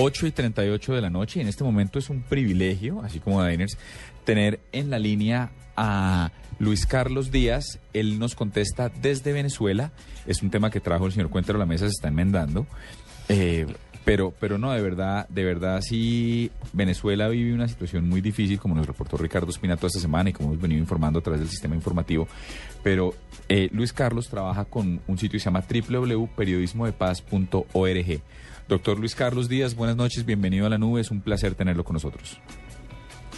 8 y 38 de la noche. Y en este momento es un privilegio, así como Diners, tener en la línea a Luis Carlos Díaz. Él nos contesta desde Venezuela. Es un tema que trajo el señor Cuentero a la mesa, se está enmendando. Eh, pero, pero no, de verdad, de verdad sí, Venezuela vive una situación muy difícil, como nos reportó Ricardo Espinato esta semana y como hemos venido informando a través del sistema informativo. Pero eh, Luis Carlos trabaja con un sitio que se llama www.periodismodepaz.org. Doctor Luis Carlos Díaz, buenas noches, bienvenido a la nube, es un placer tenerlo con nosotros.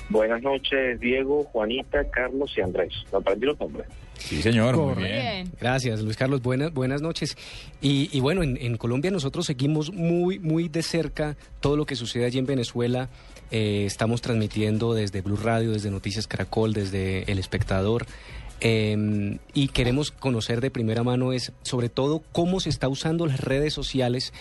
Buenas noches, Diego, Juanita, Carlos y Andrés. ¿Me aprendí los nombres? Sí, señor, muy bien. Gracias, Luis Carlos. Buenas, buenas noches. Y, y bueno, en, en Colombia nosotros seguimos muy, muy de cerca todo lo que sucede allí en Venezuela. Eh, estamos transmitiendo desde Blue Radio, desde Noticias Caracol, desde El Espectador. Eh, y queremos conocer de primera mano es sobre todo cómo se está usando las redes sociales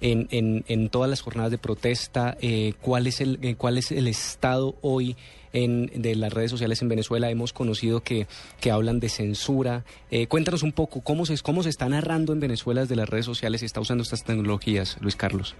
en, en, en todas las jornadas de protesta, eh, cuál, es el, eh, cuál es el estado hoy en, de las redes sociales en Venezuela. Hemos conocido que, que hablan de censura. Eh, cuéntanos un poco cómo se, cómo se está narrando en Venezuela desde las redes sociales y está usando estas tecnologías, Luis Carlos.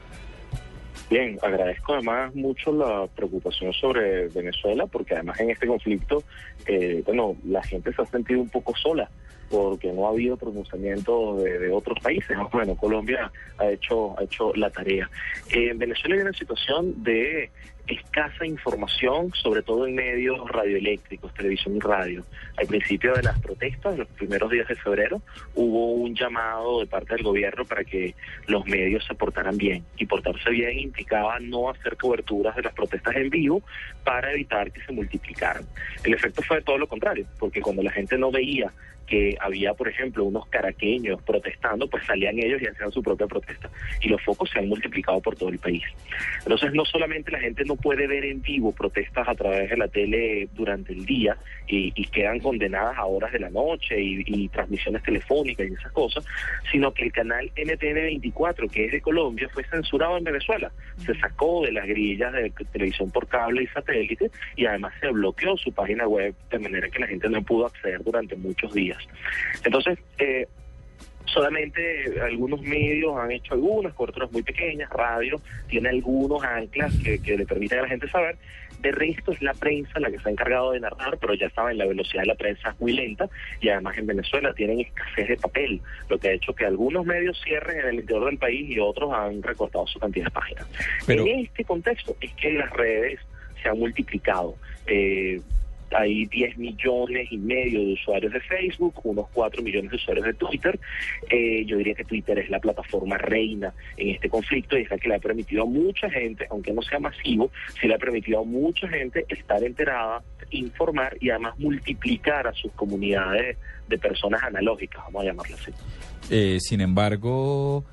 Bien, agradezco además mucho la preocupación sobre Venezuela, porque además en este conflicto, eh, bueno, la gente se ha sentido un poco sola, porque no ha habido pronunciamiento de, otros países. Bueno, Colombia ha hecho, ha hecho la tarea. Eh, en Venezuela hay una situación de escasa información, sobre todo en medios radioeléctricos, televisión y radio. Al principio de las protestas, en los primeros días de febrero, hubo un llamado de parte del gobierno para que los medios se portaran bien. Y portarse bien implicaba no hacer coberturas de las protestas en vivo para evitar que se multiplicaran. El efecto fue todo lo contrario, porque cuando la gente no veía que había, por ejemplo, unos caraqueños protestando, pues salían ellos y hacían su propia protesta. Y los focos se han multiplicado por todo el país. Entonces, no solamente la gente no puede ver en vivo protestas a través de la tele durante el día y, y quedan condenadas a horas de la noche y, y transmisiones telefónicas y esas cosas, sino que el canal NTN 24, que es de Colombia, fue censurado en Venezuela. Se sacó de las grillas de televisión por cable y satélite y además se bloqueó su página web de manera que la gente no pudo acceder durante muchos días. Entonces, eh, solamente algunos medios han hecho algunas coberturas muy pequeñas, radio tiene algunos anclas que, que le permiten a la gente saber. De resto es la prensa la que se ha encargado de narrar, pero ya saben, la velocidad de la prensa es muy lenta y además en Venezuela tienen escasez de papel, lo que ha hecho que algunos medios cierren en el interior del país y otros han recortado su cantidad de páginas. Pero- En este contexto es que las redes se han multiplicado. Eh, hay 10 millones y medio de usuarios de Facebook, unos 4 millones de usuarios de Twitter. Eh, yo diría que Twitter es la plataforma reina en este conflicto y es la que le ha permitido a mucha gente, aunque no sea masivo, sí le ha permitido a mucha gente estar enterada, informar y además multiplicar a sus comunidades de personas analógicas, vamos a llamarlo así. Eh, sin embargo,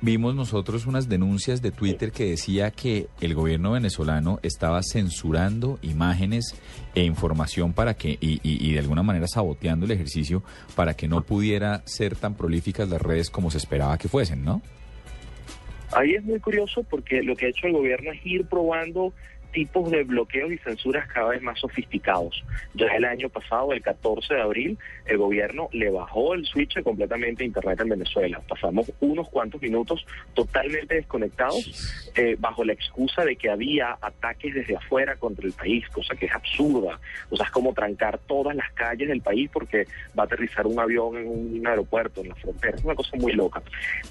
vimos nosotros unas denuncias de Twitter que decía que el gobierno venezolano estaba censurando imágenes e información para que, y, de alguna manera saboteando el ejercicio para que no pudiera ser tan prolíficas las redes como se esperaba que fuesen, ¿no? Ahí es muy curioso porque lo que ha hecho el gobierno es ir probando tipos de bloqueos y censuras cada vez más sofisticados. Ya el año pasado, el 14 de abril, el gobierno le bajó el switch completamente a Internet en Venezuela. Pasamos unos cuantos minutos totalmente desconectados eh, bajo la excusa de que había ataques desde afuera contra el país, cosa que es absurda. O sea, es como trancar todas las calles del país porque va a aterrizar un avión en un aeropuerto, en la frontera. Es una cosa muy loca.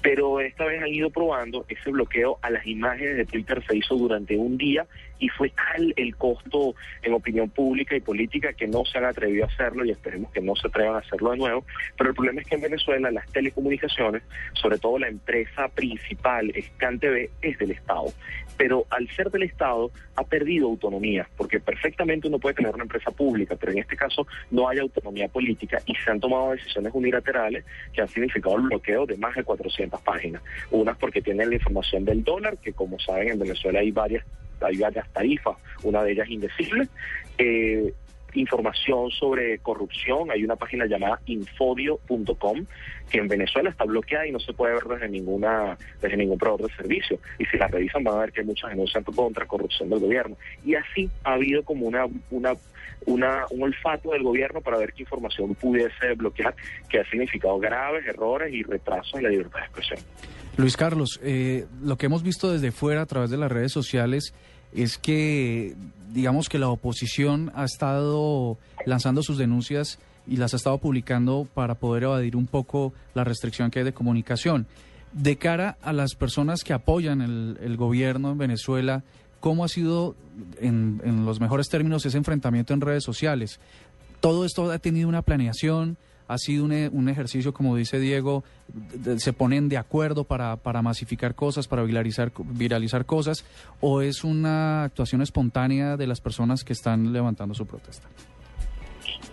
Pero esta vez han ido probando ese bloqueo a las imágenes de Twitter se hizo durante un día y fue tal el costo en opinión pública y política que no se han atrevido a hacerlo y esperemos que no se atrevan a hacerlo de nuevo. Pero el problema es que en Venezuela las telecomunicaciones, sobre todo la empresa principal, ScanTV, es del Estado. Pero al ser del Estado ha perdido autonomía, porque perfectamente uno puede tener una empresa pública, pero en este caso no hay autonomía política y se han tomado decisiones unilaterales que han significado el bloqueo de más de 400 páginas. Unas porque tienen la información del dólar, que como saben en Venezuela hay varias hay varias tarifas, una de ellas indecible. Eh, información sobre corrupción. Hay una página llamada infodio.com que en Venezuela está bloqueada y no se puede ver desde ninguna desde ningún proveedor de servicio. Y si la revisan van a ver que hay muchas denuncias contra corrupción del gobierno. Y así ha habido como una una una, un olfato del gobierno para ver qué información pudiese bloquear, que ha significado graves errores y retrasos en la libertad de expresión. Luis Carlos, eh, lo que hemos visto desde fuera a través de las redes sociales es que, digamos que la oposición ha estado lanzando sus denuncias y las ha estado publicando para poder evadir un poco la restricción que hay de comunicación. De cara a las personas que apoyan el, gobierno en Venezuela, ¿cómo ha sido, en, los mejores términos, ese enfrentamiento en redes sociales? ¿Todo esto ha tenido una planeación? ha sido un, un, ejercicio, como dice Diego, se ponen de acuerdo para, para masificar cosas, para viralizar cosas, o es una actuación espontánea de las personas que están levantando su protesta?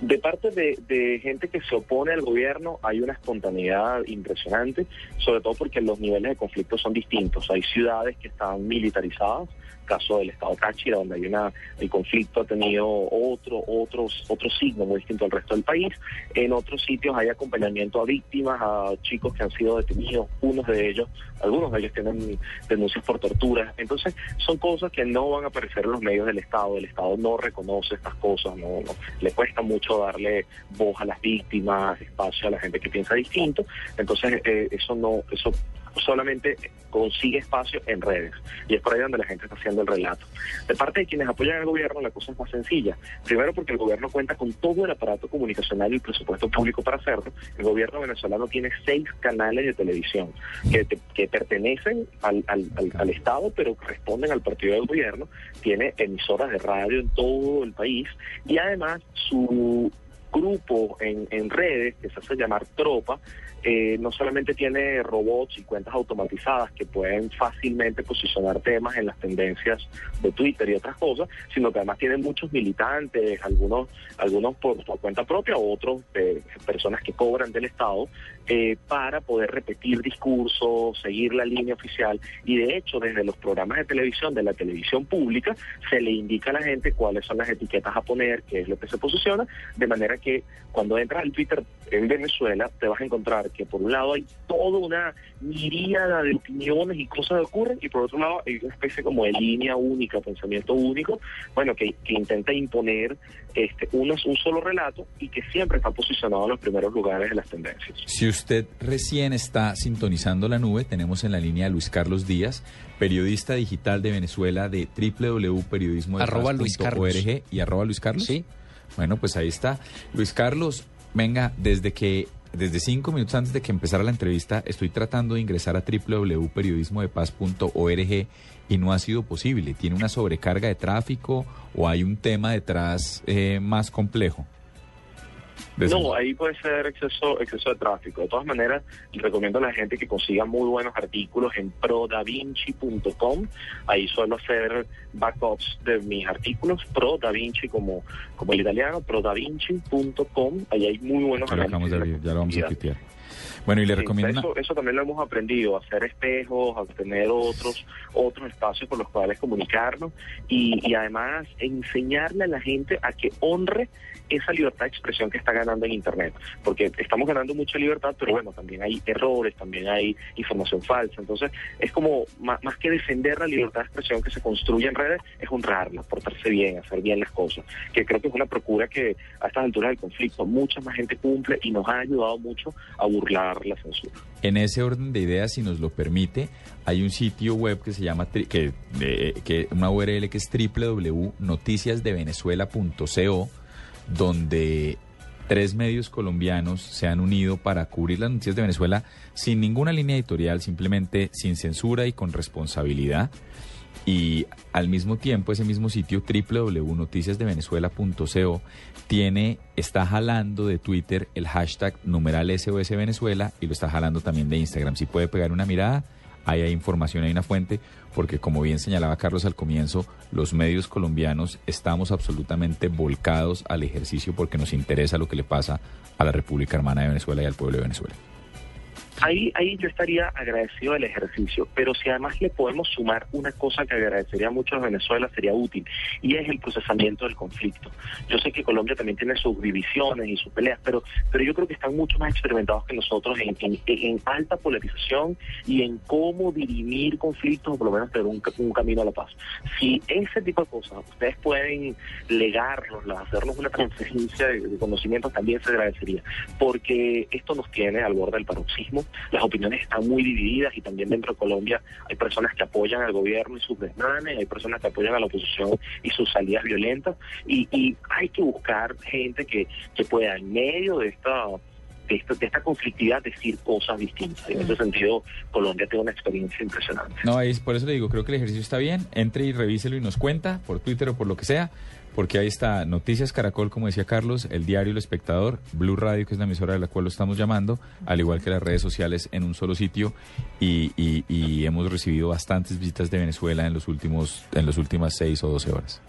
De parte de, gente que se opone al gobierno hay una espontaneidad impresionante, sobre todo porque los niveles de conflicto son distintos. Hay ciudades que están militarizadas, caso del estado Táchira, donde hay una, el conflicto ha tenido otro, otros, otro signo muy distinto al resto del país. En otros sitios hay acompañamiento a víctimas, a chicos que han sido detenidos, unos de ellos, algunos de ellos tienen denuncias por tortura. Entonces, son cosas que no van a aparecer en los medios del Estado. El Estado no reconoce estas cosas, no, le cuesta mucho darle voz a las víctimas, espacio a la gente que piensa distinto. Entonces, eh, eso no, eso solamente consigue espacio en redes. Y es por ahí donde la gente está haciendo el relato. De parte de quienes apoyan al gobierno, la cosa es más sencilla. Primero porque el gobierno cuenta con todo el aparato comunicacional y el presupuesto público para hacerlo. El gobierno venezolano tiene seis canales de televisión que, que pertenecen al, al, al, Estado, pero responden al partido del gobierno. Tiene emisoras de radio en todo el país y además su grupo en, en redes que se hace llamar Tropa eh, no solamente tiene robots y cuentas automatizadas que pueden fácilmente posicionar temas en las tendencias de Twitter y otras cosas, sino que además tiene muchos militantes, algunos, algunos por, cuenta propia, otros de personas que cobran del Estado, eh, para poder repetir discursos, seguir la línea oficial. Y de hecho, desde los programas de televisión, de la televisión pública, se le indica a la gente cuáles son las etiquetas a poner, qué es lo que se posiciona, de manera que cuando entras al Twitter en Venezuela, te vas a encontrar que por un lado hay toda una miríada de opiniones y cosas que ocurren, y por otro lado hay una especie como de línea única, pensamiento único, bueno, que, intenta imponer este, un, un solo relato y que siempre está posicionado en los primeros lugares de las tendencias. Usted recién está sintonizando la nube, tenemos en la línea a Luis Carlos Díaz, periodista digital de Venezuela de www.periodismo.org y arroba Luis Carlos. Sí. Bueno, pues ahí está. Luis Carlos, venga, desde que desde cinco minutos antes de que empezara la entrevista, estoy tratando de ingresar a www.periodismodepaz.org y no ha sido posible. ¿Tiene una sobrecarga de tráfico o hay un tema detrás eh, más complejo? No, ahí puede ser exceso, exceso de tráfico. De todas maneras, recomiendo a la gente que consiga muy buenos artículos en prodavinci.com. Ahí suelo hacer backups de mis artículos, prodavinci como, como el italiano, prodavinci.com. Ahí hay muy buenos artículos. ya lo vamos a pitear. Bueno, y le recomiendo... Eso, eso, también lo hemos aprendido, a hacer espejos, a tener otros, otros espacios con los cuales comunicarnos y, y además enseñarle a la gente a que honre esa libertad de expresión que está ganando en Internet, porque estamos ganando mucha libertad, pero bueno, también hay errores, también hay información falsa, entonces es como más, que defender la libertad de expresión que se construye en redes, es honrarla, portarse bien, hacer bien las cosas, que creo que es una procura que a estas alturas del conflicto mucha más gente cumple y nos ha ayudado mucho a burlar En ese orden de ideas, si nos lo permite, hay un sitio web que se llama, que, que una URL que es www.noticiasdevenezuela.co donde tres medios colombianos se han unido para cubrir las noticias de Venezuela sin ninguna línea editorial, simplemente sin censura y con responsabilidad. Y al mismo tiempo, ese mismo sitio www.noticiasdevenezuela.co tiene, está jalando de Twitter el hashtag numeral SOS Venezuela y lo está jalando también de Instagram. Si puede pegar una mirada, ahí hay información, hay una fuente, porque como bien señalaba Carlos al comienzo, los medios colombianos estamos absolutamente volcados al ejercicio porque nos interesa lo que le pasa a la República Hermana de Venezuela y al pueblo de Venezuela. Ahí, ahí yo estaría agradecido del ejercicio, pero si además le podemos sumar una cosa que agradecería mucho a Venezuela sería útil, y es el procesamiento del conflicto. Yo sé que Colombia también tiene sus divisiones y sus peleas, pero, pero yo creo que están mucho más experimentados que nosotros en, en, alta polarización y en cómo dirimir conflictos o por lo menos tener un, camino a la paz. Si ese tipo de cosas ustedes pueden legarnos, hacernos una transferencia de, de conocimientos, también se agradecería, porque esto nos tiene al borde del paroxismo las opiniones están muy divididas y también dentro de Colombia hay personas que apoyan al gobierno y sus desmanes, hay personas que apoyan a la oposición y sus salidas violentas y, hay que buscar gente que, que pueda en medio de esta de esta, de esta conflictividad decir cosas distintas. En ese sentido, Colombia tiene una experiencia impresionante. No, es por eso le digo, creo que el ejercicio está bien. Entre y revíselo y nos cuenta por Twitter o por lo que sea porque ahí está Noticias Caracol, como decía Carlos, el diario El Espectador, Blue Radio, que es la emisora de la cual lo estamos llamando, al igual que las redes sociales en un solo sitio y, hemos recibido bastantes visitas de Venezuela en los últimos en las últimas seis o doce horas.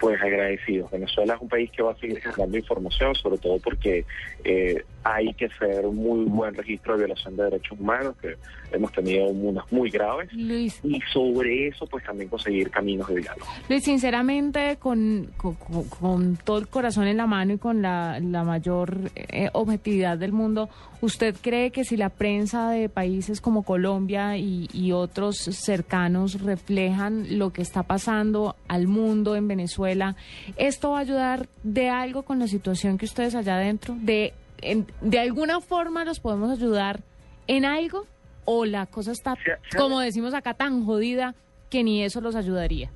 Pues agradecido. Venezuela es un país que va a seguir generando información, sobre todo porque eh, hay que hacer un muy buen registro de violación de derechos humanos, que hemos tenido unas muy graves. Y sobre eso, pues también conseguir caminos de diálogo. Luis, sinceramente, con, con, todo el corazón en la mano y con la, mayor eh, objetividad del mundo, ¿usted cree que si la prensa de países como Colombia y, y otros cercanos reflejan lo que está pasando al mundo en Venezuela, esto va a ayudar de algo con la situación que ustedes allá adentro? ¿De de alguna forma los podemos ayudar en algo o la cosa está, como decimos acá, tan jodida que ni eso los ayudaría?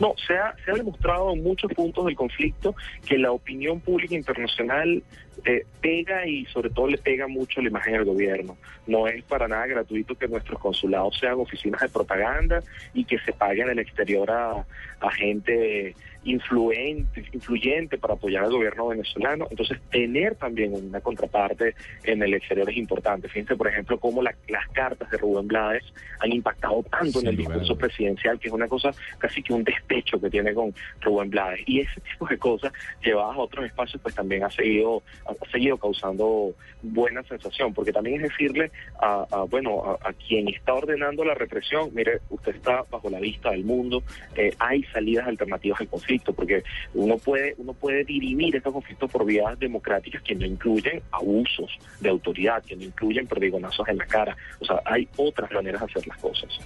No, se ha, se ha demostrado en muchos puntos del conflicto que la opinión pública internacional eh, pega y sobre todo le pega mucho la imagen al gobierno. No es para nada gratuito que nuestros consulados sean oficinas de propaganda y que se pague en el exterior a, a gente influente, influyente para apoyar al gobierno venezolano. Entonces, tener también una contraparte en el exterior es importante. Fíjense, por ejemplo, cómo las cartas de Rubén Blades han impactado tanto en el discurso presidencial, que es una cosa casi que un despecho que tiene con Rubén Blades. Y ese tipo de cosas llevadas a otros espacios, pues también ha seguido, ha seguido causando buena sensación, porque también es decirle a, bueno, a, quien está ordenando la represión, mire, usted está bajo la vista del mundo, eh, hay salidas alternativas al conflicto porque uno puede, uno puede dirimir estos conflictos por vías democráticas que no incluyen abusos de autoridad, que no incluyen perdigonazos en la cara. O sea, hay otras maneras de hacer las cosas.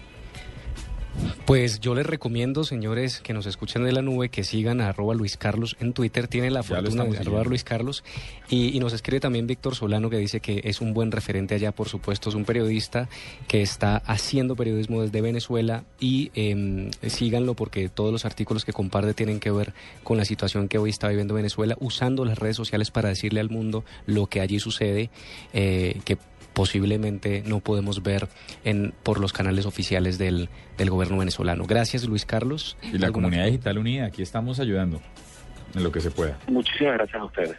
Pues yo les recomiendo, señores, que nos escuchen de la nube, que sigan a arroba Luis Carlos en Twitter. Tiene la fortuna de arroba Luis Carlos. Y, nos escribe también Víctor Solano, que dice que es un buen referente allá, por supuesto. Es un periodista que está haciendo periodismo desde Venezuela. Y eh, síganlo porque todos los artículos que comparte tienen que ver con la situación que hoy está viviendo Venezuela, usando las redes sociales para decirle al mundo lo que allí sucede, eh, que posiblemente no podemos ver en, por los canales oficiales del, del gobierno venezolano. Gracias, Luis Carlos. Y la comunidad digital unida, aquí estamos ayudando en lo que se pueda. Muchísimas gracias a ustedes.